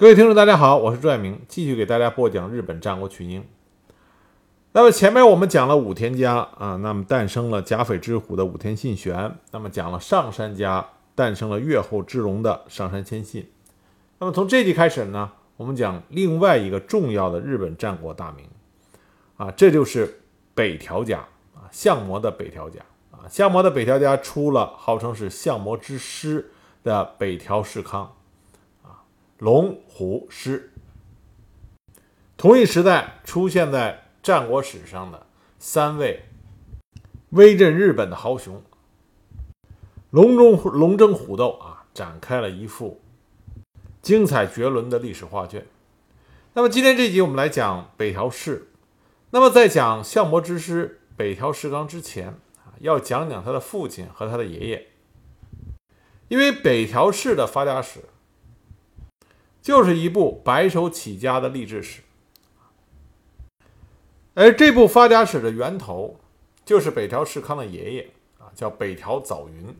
各位听众，大家好，我是朱爱明，继续给大家播讲日本战国群英。那么前面我们讲了武田家啊，那么诞生了甲斐之虎的武田信玄，那么讲了上杉家诞生了越后之龙的上杉谦信。那么从这集开始呢，我们讲另外一个重要的日本战国大名啊，这就是北条家啊，相模的北条家啊，相模的北条家出了号称是相模之师的北条氏康。龙虎狮，同一时代出现在战国史上的三位威震日本的豪雄，龙中龙争虎斗啊，展开了一幅精彩绝伦的历史画卷。那么今天这集我们来讲北条氏。那么在讲相模之师北条氏纲之前，要讲讲他的父亲和他的爷爷，因为北条氏的发家史。就是一部白手起家的励志史，而这部发家史的源头就是北条氏康的爷爷啊，叫北条早云。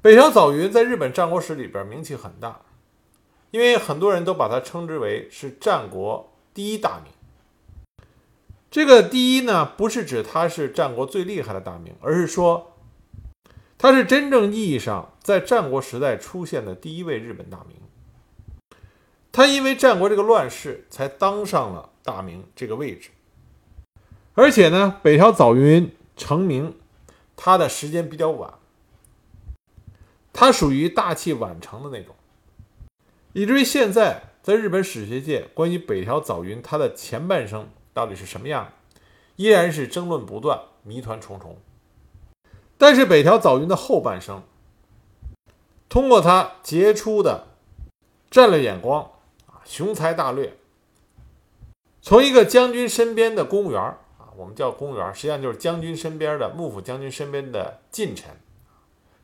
北条早云在日本战国史里边名气很大，因为很多人都把他称之为是战国第一大名。这个第一呢，不是指他是战国最厉害的大名，而是说他是真正意义上在战国时代出现的第一位日本大名。他因为战国这个乱世，才当上了大名这个位置。而且呢，北条早云成名，他的时间比较晚，他属于大器晚成的那种，以至于现在在日本史学界，关于北条早云他的前半生到底是什么样，依然是争论不断，谜团重重。但是北条早云的后半生，通过他杰出的战略眼光。雄才大略，从一个将军身边的公务员啊，我们叫公务员，实际上就是将军身边的幕府将军身边的近臣，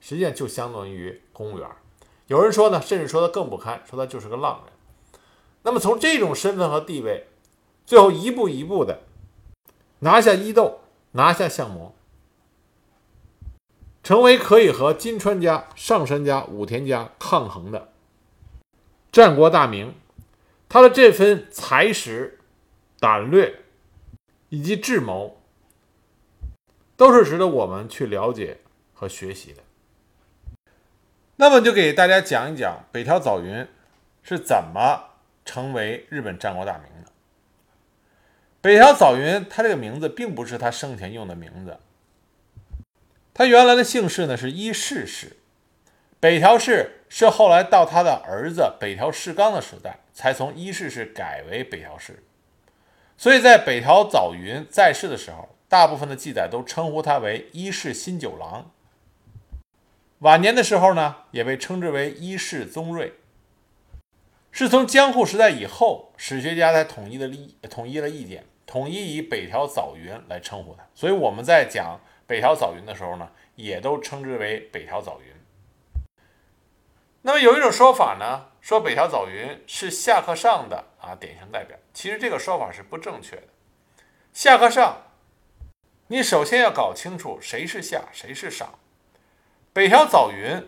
实际上就相当于公务员。有人说呢，甚至说他更不堪，说他就是个浪人。那么从这种身份和地位，最后一步一步的拿下伊豆，拿下相模，成为可以和金川家、上杉家、武田家抗衡的战国大名。他的这份才识、胆略以及智谋，都是值得我们去了解和学习的。那么，就给大家讲一讲北条早云是怎么成为日本战国大名的。北条早云，他这个名字并不是他生前用的名字，他原来的姓氏呢是伊势氏。北条氏是后来到他的儿子北条氏纲的时代。才从伊势氏改为北条氏，所以在北条早云在世的时候，大部分的记载都称呼他为伊势新九郎。晚年的时候呢，也被称之为伊势宗瑞。是从江户时代以后，史学家才统一的立统一了意见，统一以北条早云来称呼他。所以我们在讲北条早云的时候呢，也都称之为北条早云。那么有一种说法呢，说北条早云是下克上的啊典型代表。其实这个说法是不正确的。下克上，你首先要搞清楚谁是下，谁是上。北条早云，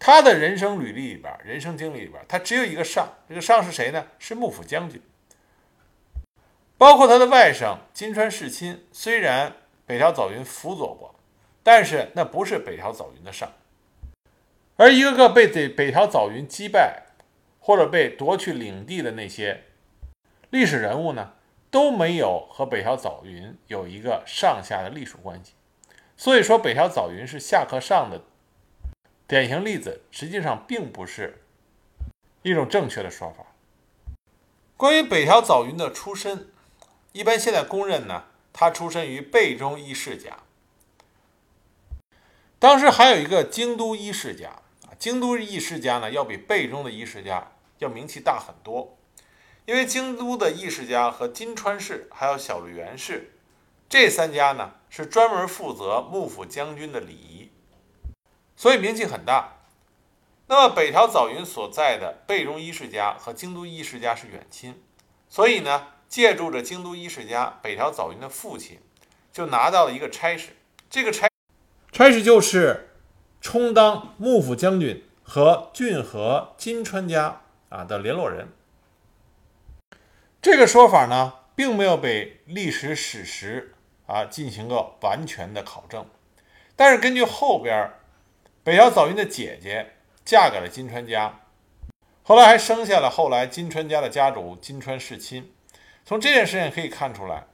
他的人生履历里边，人生经历里边，他只有一个上。这个上是谁呢？是幕府将军。包括他的外甥金川世亲，虽然北条早云辅佐过，但是那不是北条早云的上。而一个个被北北条早云击败，或者被夺去领地的那些历史人物呢，都没有和北条早云有一个上下的隶属关系。所以说，北条早云是下克上的典型例子，实际上并不是一种正确的说法。关于北条早云的出身，一般现在公认呢，他出身于贝中一世家。当时还有一个京都一世家。京都义世家呢，要比贝中的义世家要名气大很多，因为京都的义世家和金川氏还有小笠原氏这三家呢，是专门负责幕府将军的礼仪，所以名气很大。那么北条早云所在的贝中伊世家和京都义世家是远亲，所以呢，借助着京都义世家，北条早云的父亲就拿到了一个差事，这个差差事就是。充当幕府将军和骏河金川家啊的联络人。这个说法呢，并没有被历史史实啊进行个完全的考证，但是根据后边北条早云的姐姐嫁给了金川家，后来还生下了后来金川家的家主金川世亲。从这件事情可以看出来，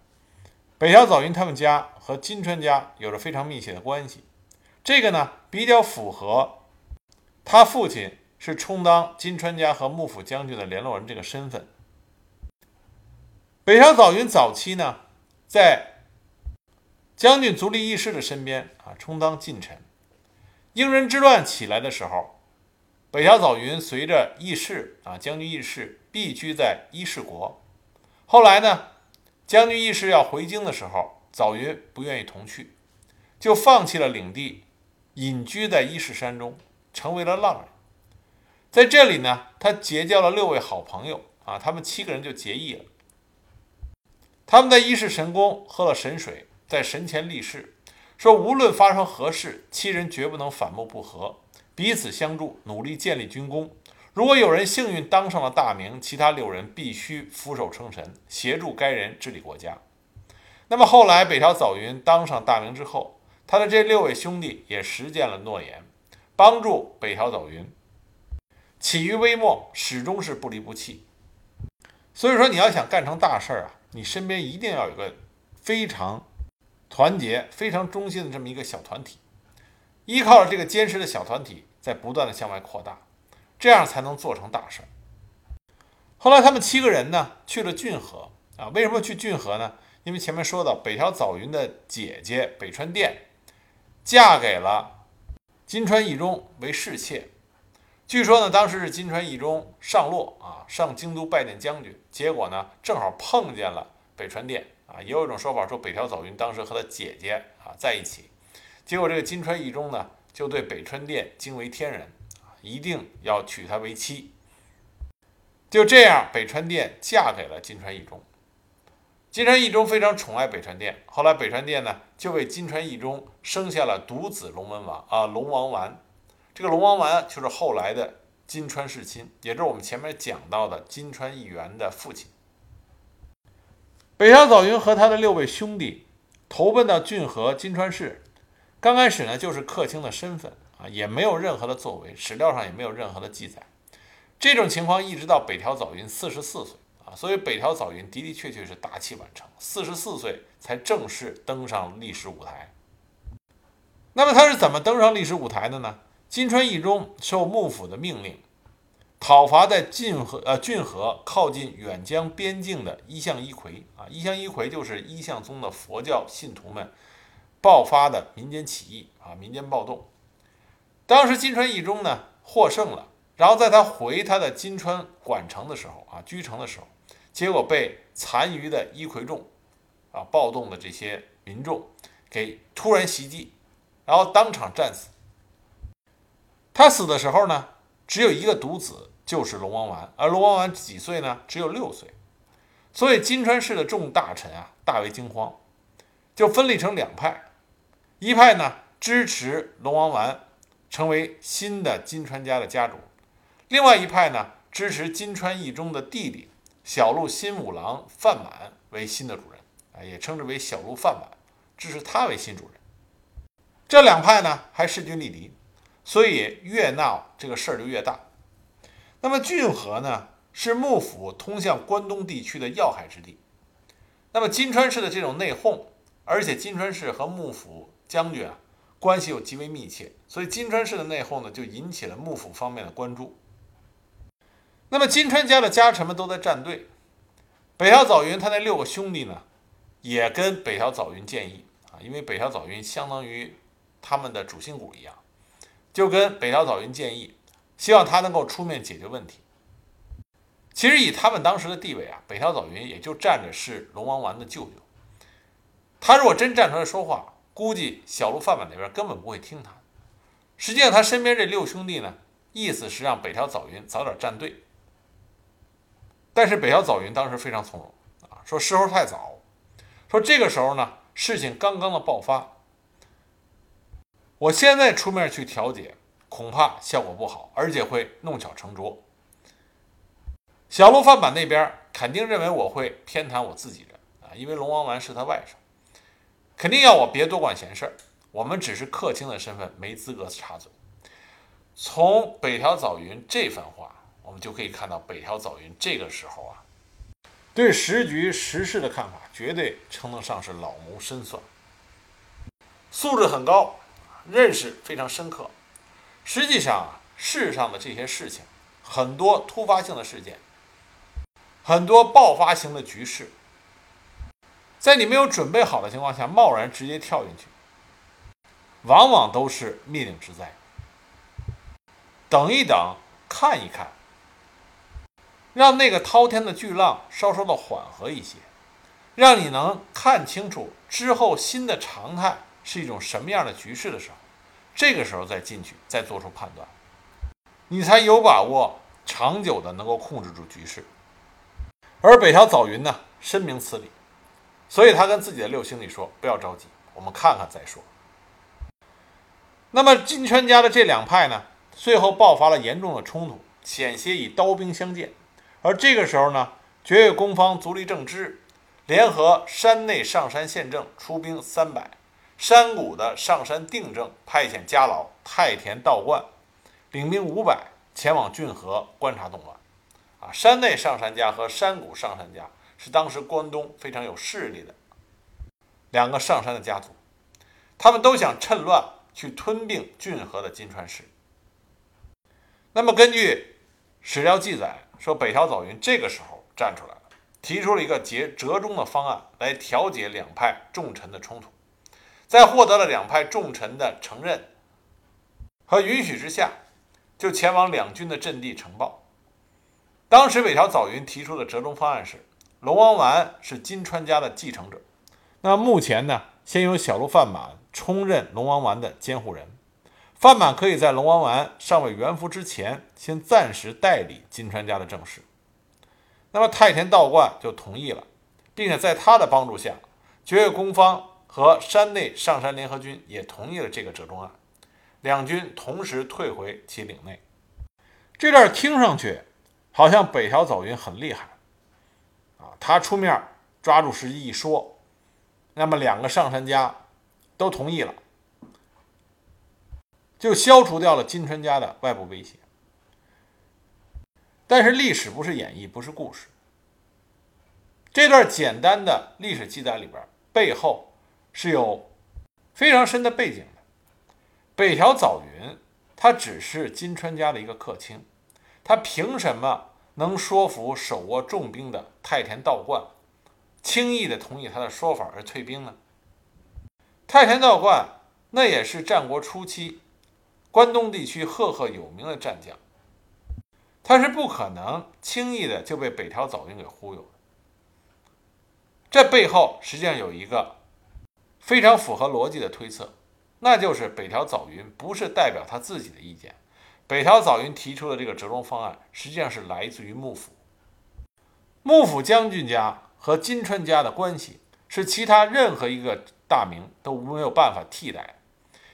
北条早云他们家和金川家有着非常密切的关系。这个呢，比较符合他父亲是充当金川家和幕府将军的联络人这个身份。北条早云早期呢，在将军足利义士的身边啊，充当近臣。英人之乱起来的时候，北条早云随着义士啊，将军义士避居在伊势国。后来呢，将军义士要回京的时候，早云不愿意同去，就放弃了领地，隐居在伊势山中，成为了浪人。在这里呢，他结交了六位好朋友啊，他们七个人就结义了。他们在伊势神宫喝了神水，在神前立誓。说无论发生何事，七人绝不能反目不和，彼此相助，努力建立军功。如果有人幸运当上了大名，其他六人必须俯首称臣，协助该人治理国家。那么后来北条早云当上大名之后，他的这六位兄弟也实践了诺言，帮助北条早云起于微末，始终是不离不弃。所以说，你要想干成大事儿啊，你身边一定要有个非常。团结非常忠心的这么一个小团体，依靠着这个坚实的小团体，在不断的向外扩大，这样才能做成大事儿。后来他们七个人呢去了骏河啊，为什么去骏河呢？因为前面说到北条早云的姐姐北川殿嫁给了金川义忠为侍妾，据说呢当时是金川义忠上洛啊上京都拜见将军，结果呢正好碰见了北川殿。啊，也有一种说法说北条早云当时和他姐姐啊在一起，结果这个金川义忠呢就对北川殿惊为天人啊，一定要娶她为妻。就这样，北川殿嫁给了金川义忠。金川义忠非常宠爱北川殿，后来北川殿呢就为金川义忠生下了独子龙文王啊龙王丸。这个龙王丸就是后来的金川世亲，也就是我们前面讲到的金川义元的父亲。北条早云和他的六位兄弟投奔到骏河金川市，刚开始呢就是客卿的身份啊，也没有任何的作为，史料上也没有任何的记载。这种情况一直到北条早云四十四岁所以北条早云的的确确是大器晚成，四十四岁才正式登上历史舞台。那么他是怎么登上历史舞台的呢？金川义忠受幕府的命令。讨伐在晋河呃骏河靠近远江边境的一向一揆啊，一向一揆就是一向宗的佛教信徒们爆发的民间起义啊，民间暴动。当时金川义忠呢获胜了，然后在他回他的金川管城的时候啊，居城的时候，结果被残余的伊揆众啊暴动的这些民众给突然袭击，然后当场战死。他死的时候呢，只有一个独子。就是龙王丸，而龙王丸几岁呢？只有六岁，所以金川氏的众大臣啊大为惊慌，就分立成两派，一派呢支持龙王丸成为新的金川家的家主，另外一派呢支持金川义中的弟弟小鹿新五郎范满为新的主人，啊，也称之为小鹿范满，支持他为新主人。这两派呢还势均力敌，所以越闹这个事儿就越大。那么骏河呢，是幕府通向关东地区的要害之地。那么金川氏的这种内讧，而且金川氏和幕府将军啊关系又极为密切，所以金川氏的内讧呢，就引起了幕府方面的关注。那么金川家的家臣们都在站队，北条早云他那六个兄弟呢，也跟北条早云建议啊，因为北条早云相当于他们的主心骨一样，就跟北条早云建议。希望他能够出面解决问题。其实以他们当时的地位啊，北条早云也就站着是龙王丸的舅舅。他如果真站出来说话，估计小鹿饭碗那边根本不会听他。实际上，他身边这六兄弟呢，意思是让北条早云早点站队。但是北条早云当时非常从容啊，说时候太早，说这个时候呢，事情刚刚的爆发，我现在出面去调解。恐怕效果不好，而且会弄巧成拙。小路范满那边肯定认为我会偏袒我自己人啊，因为龙王丸是他外甥，肯定要我别多管闲事儿。我们只是客卿的身份，没资格插嘴。从北条早云这番话，我们就可以看到北条早云这个时候啊，对时局时事的看法绝对称得上是老谋深算，素质很高，认识非常深刻。实际上啊，世上的这些事情，很多突发性的事件，很多爆发型的局势，在你没有准备好的情况下，贸然直接跳进去。往往都是灭顶之灾。等一等，看一看，让那个滔天的巨浪稍稍的缓和一些，让你能看清楚之后新的常态是一种什么样的局势的时候，这个时候再进去，再做出判断，你才有把握长久的能够控制住局势。而北条早云呢，深明此理，所以他跟自己的六兄弟说：“不要着急，我们看看再说。”那么金川家的这两派呢，最后爆发了严重的冲突，险些以刀兵相见。而这个时候呢，绝月宫方足利政之联合山内上山县政出兵三百，山谷的上山定政派遣家老太田道观领兵五百前往骏河观察动乱。啊，山内上山家和山谷上山家是当时关东非常有势力的两个上山的家族，他们都想趁乱。去吞并骏河的金川市。那么，根据史料记载说，北条早云这个时候站出来了，提出了一个结折中的方案来调解两派重臣的冲突。在获得了两派重臣的承认和允许之下，就前往两军的阵地呈报。当时，北条早云提出的折中方案是：龙王丸是金川家的继承者。那目前呢，先由小鹿范满。充任龙王丸的监护人，范满可以在龙王丸尚未元服之前，先暂时代理金川家的政事。那么太田道观就同意了，并且在他的帮助下，绝月宫方和山内上山联合军也同意了这个折中案，两军同时退回其领内。这段听上去好像北条早云很厉害啊，他出面抓住时机一说，那么两个上山家。都同意了，就消除掉了金川家的外部威胁。但是历史不是演绎，不是故事。这段简单的历史记载里边，背后是有非常深的背景的。北条早云他只是金川家的一个客卿，他凭什么能说服手握重兵的太田道观轻易的同意他的说法而退兵呢？太田道观那也是战国初期关东地区赫赫有名的战将，他是不可能轻易的就被北条早云给忽悠的。这背后实际上有一个非常符合逻辑的推测，那就是北条早云不是代表他自己的意见，北条早云提出的这个折中方案实际上是来自于幕府。幕府将军家和金川家的关系是其他任何一个。大名都没有办法替代的，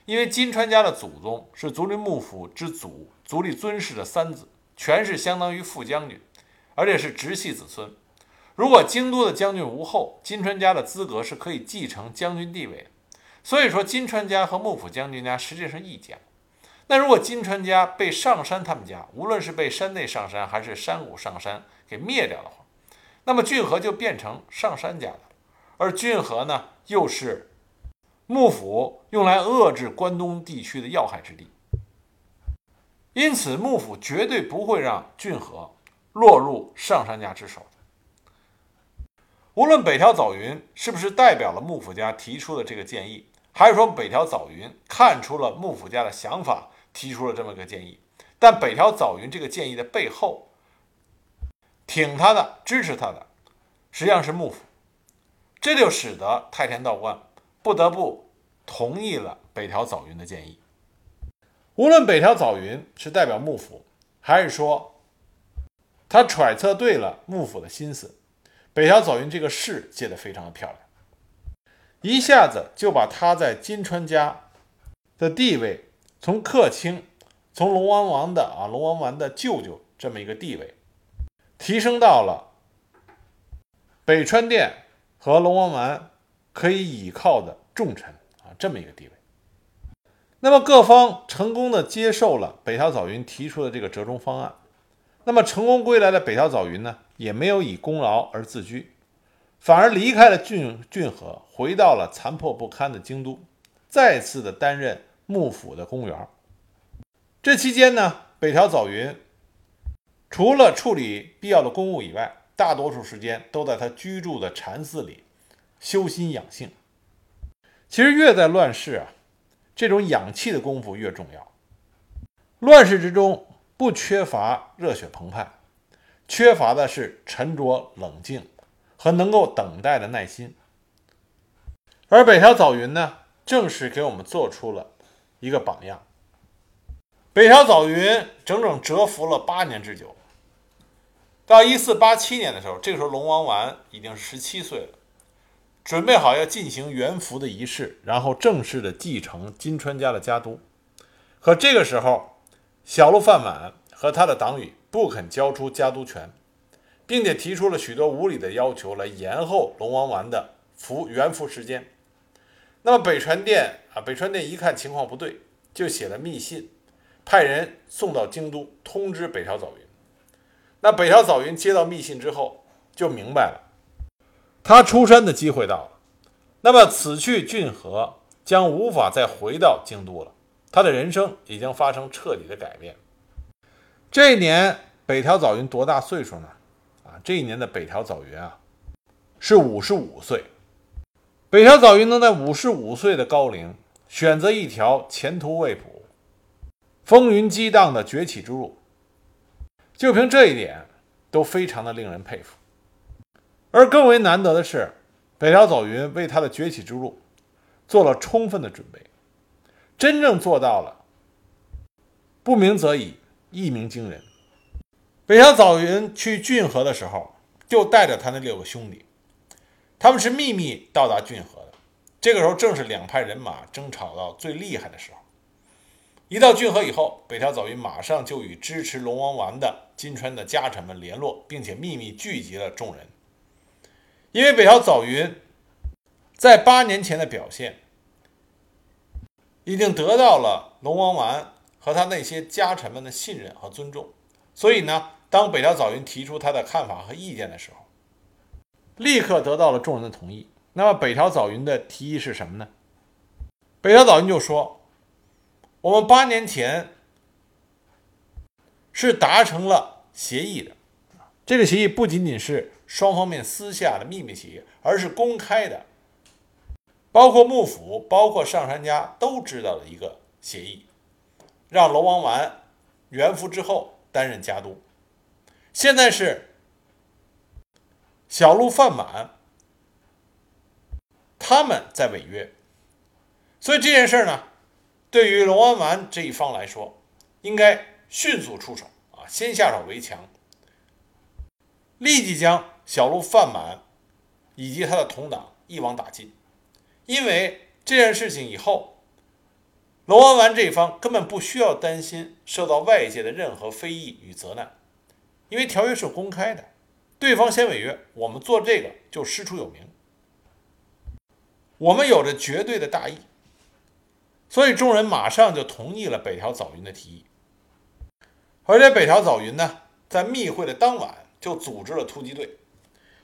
因为金川家的祖宗是足利幕府之祖足利尊氏的三子，全是相当于副将军，而且是直系子孙。如果京都的将军无后，金川家的资格是可以继承将军地位。所以说，金川家和幕府将军家实际上是一家。那如果金川家被上山他们家，无论是被山内上山还是山谷上山给灭掉的话，那么骏河就变成上山家的，而骏河呢？又是幕府用来遏制关东地区的要害之地，因此幕府绝对不会让骏河落入上杉家之手。无论北条早云是不是代表了幕府家提出的这个建议，还是说北条早云看出了幕府家的想法，提出了这么个建议，但北条早云这个建议的背后，挺他的、支持他的，实际上是幕府。这就使得太田道观不得不同意了北条早云的建议。无论北条早云是代表幕府，还是说他揣测对了幕府的心思，北条早云这个事接得非常的漂亮，一下子就把他在金川家的地位从客卿，从龙王丸的啊龙王丸的舅舅这么一个地位，提升到了北川殿和龙王丸可以倚靠的重臣啊这么一个地位。那么各方成功的接受了北条早云提出的这个折中方案。那么成功归来的北条早云呢，也没有以功劳而自居，反而离开了骏骏河，回到了残破不堪的京都，再次的担任幕府的公务员。这期间呢，北条早云除了处理必要的公务以外，大多数时间都在他居住的禅寺里修心养性。其实越在乱世啊，这种养气的功夫越重要。乱世之中。不缺乏热血澎湃，缺乏的是沉着冷静和能够等待的耐心。而北条早云呢，正是给我们做出了一个榜样。北条早云整整蛰伏了八年之久，到一四八七年的时候，这个时候龙王丸已经是十七岁了，准备好要进行元服的仪式，然后正式的继承金川家的家督。可这个时候，小鹿范满和他的党羽不肯交出家督权，并且提出了许多无理的要求来延后龙王丸的服元服时间。那么北川殿啊，北川殿一看情况不对，就写了密信，派人送到京都通知北条早云。那北条早云接到密信之后，就明白了，他出山的机会到了。那么此去骏河将无法再回到京都了。他的人生已经发生彻底的改变。这一年，北条早云多大岁数呢？啊，这一年的北条早云啊，是五十五岁。北条早云能在五十五岁的高龄选择一条前途未卜、风云激荡的崛起之路，就凭这一点都非常的令人佩服。而更为难得的是，北条早云为他的崛起之路做了充分的准备。真正做到了“不鸣则已，一鸣惊人”。北条早云去骏河的时候，就带着他那六个兄弟，他们是秘密到达骏河的。这个时候正是两派人马争吵到最厉害的时候。一到骏河以后，北条早云马上就与支持龙王丸的金川的家臣们联络，并且秘密聚集了众人。因为北条早云在八年前的表现。已经得到了龙王丸和他那些家臣们的信任和尊重，所以呢，当北条早云提出他的看法和意见的时候，立刻得到了众人的同意。那么北条早云的提议是什么呢？北条早云就说：“我们八年前是达成了协议的，这个协议不仅仅是双方面私下的秘密协议，而是公开的。”包括幕府，包括上杉家都知道的一个协议，让龙王丸元服之后担任家督。现在是小鹿饭满他们在违约，所以这件事呢，对于龙王丸这一方来说，应该迅速出手啊，先下手为强，立即将小鹿范满以及他的同党一网打尽。因为这件事情以后，龙王丸这一方根本不需要担心受到外界的任何非议与责难，因为条约是公开的，对方先违约，我们做这个就师出有名，我们有着绝对的大义，所以众人马上就同意了北条早云的提议，而且北条早云呢，在密会的当晚就组织了突击队，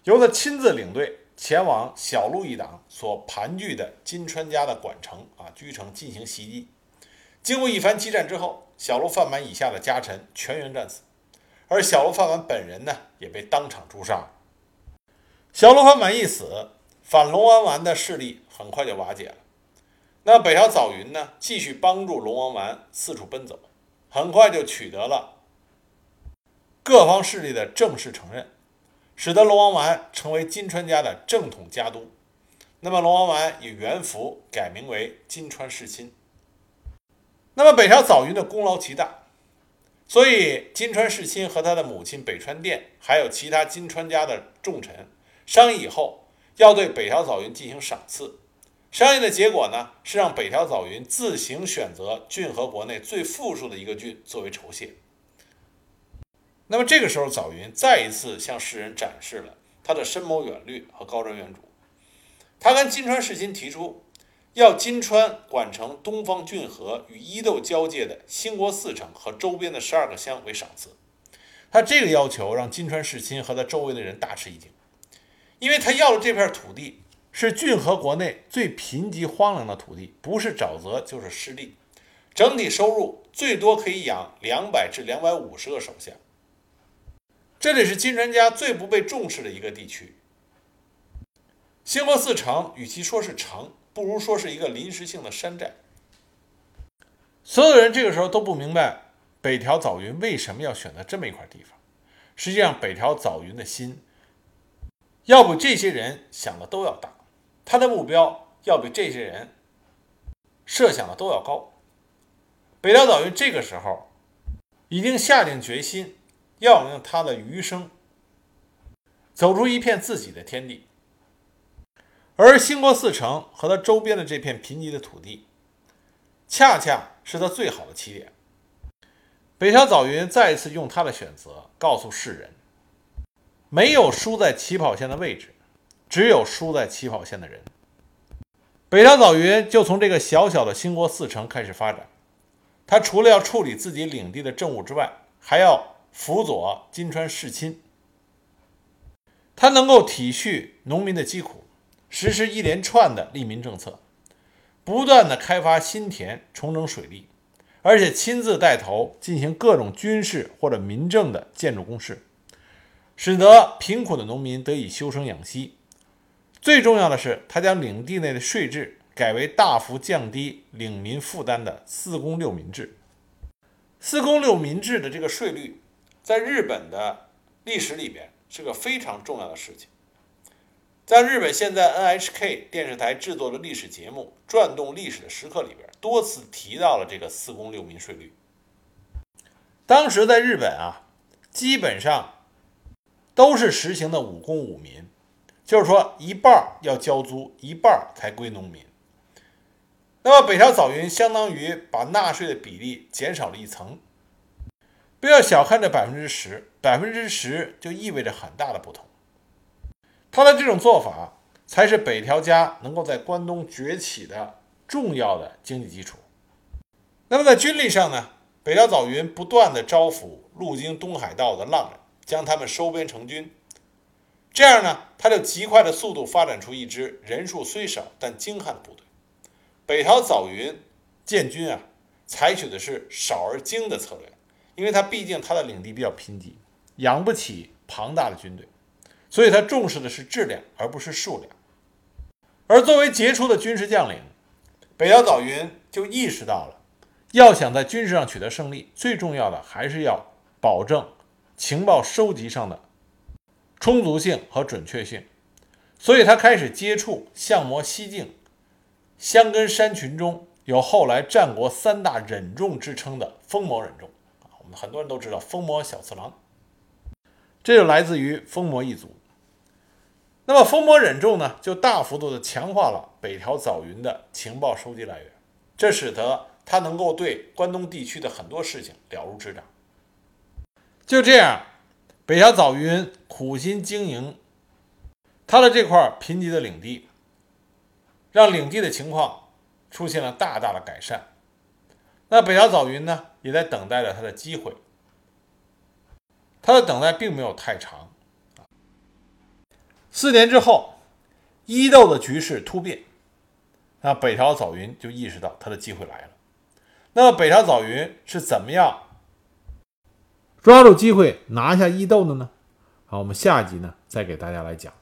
由他亲自领队。前往小鹿一党所盘踞的金川家的管城啊居城进行袭击。经过一番激战之后，小鹿范满以下的家臣全员战死，而小鹿范满本人呢也被当场诛杀。小鹿范满一死，反龙王丸的势力很快就瓦解了。那北条早云呢，继续帮助龙王丸四处奔走，很快就取得了各方势力的正式承认。使得龙王丸成为金川家的正统家督，那么龙王丸以元服改名为金川世亲。那么北条早云的功劳极大，所以金川世亲和他的母亲北川殿，还有其他金川家的重臣商议以后，要对北条早云进行赏赐。商议的结果呢，是让北条早云自行选择骏河国内最富庶的一个郡作为酬谢。那么这个时候，早云再一次向世人展示了他的深谋远虑和高瞻远瞩。他跟金川世亲提出，要金川管城东方郡河与伊豆交界的兴国四城和周边的十二个乡为赏赐。他这个要求让金川世亲和他周围的人大吃一惊，因为他要的这片土地是郡河国内最贫瘠荒凉的土地，不是沼泽就是湿地，整体收入最多可以养两百至两百五十个手下。这里是金川家最不被重视的一个地区。兴国四城与其说是城，不如说是一个临时性的山寨。所有人这个时候都不明白北条早云为什么要选择这么一块地方。实际上，北条早云的心要比这些人想的都要大，他的目标要比这些人设想的都要高。北条早云这个时候已经下定决心。要用他的余生走出一片自己的天地，而兴国四城和他周边的这片贫瘠的土地，恰恰是他最好的起点。北条早云再一次用他的选择告诉世人：没有输在起跑线的位置，只有输在起跑线的人。北条早云就从这个小小的兴国四城开始发展。他除了要处理自己领地的政务之外，还要。辅佐金川世亲，他能够体恤农民的疾苦，实施一连串的利民政策，不断的开发新田，重整水利，而且亲自带头进行各种军事或者民政的建筑工事，使得贫苦的农民得以休生养息。最重要的是，他将领地内的税制改为大幅降低领民负担的四公六民制。四公六民制的这个税率。在日本的历史里边是个非常重要的事情。在日本现在 NHK 电视台制作的历史节目《转动历史的时刻》里边，多次提到了这个四公六民税率。当时在日本啊，基本上都是实行的五公五民，就是说一半要交租，一半才归农民。那么北条早云相当于把纳税的比例减少了一层。不要小看这百分之十，百分之十就意味着很大的不同。他的这种做法才是北条家能够在关东崛起的重要的经济基础。那么在军力上呢？北条早云不断的招抚路经东海道的浪人，将他们收编成军。这样呢，他就极快的速度发展出一支人数虽少但精悍的部队。北条早云建军啊，采取的是少而精的策略。因为他毕竟他的领地比较贫瘠，养不起庞大的军队，所以他重视的是质量而不是数量。而作为杰出的军事将领，北条早云就意识到了，要想在军事上取得胜利，最重要的还是要保证情报收集上的充足性和准确性。所以他开始接触相模西境香根山群中有后来战国三大忍众之称的丰魔忍众。很多人都知道风魔小次郎，这就来自于风魔一族。那么风魔忍众呢，就大幅度的强化了北条早云的情报收集来源，这使得他能够对关东地区的很多事情了如指掌。就这样，北条早云苦心经营他的这块贫瘠的领地，让领地的情况出现了大大的改善。那北条早云呢，也在等待着他的机会。他的等待并没有太长。四年之后，伊豆的局势突变，那北条早云就意识到他的机会来了。那么北条早云是怎么样抓住机会拿下伊豆的呢？好，我们下一集呢再给大家来讲。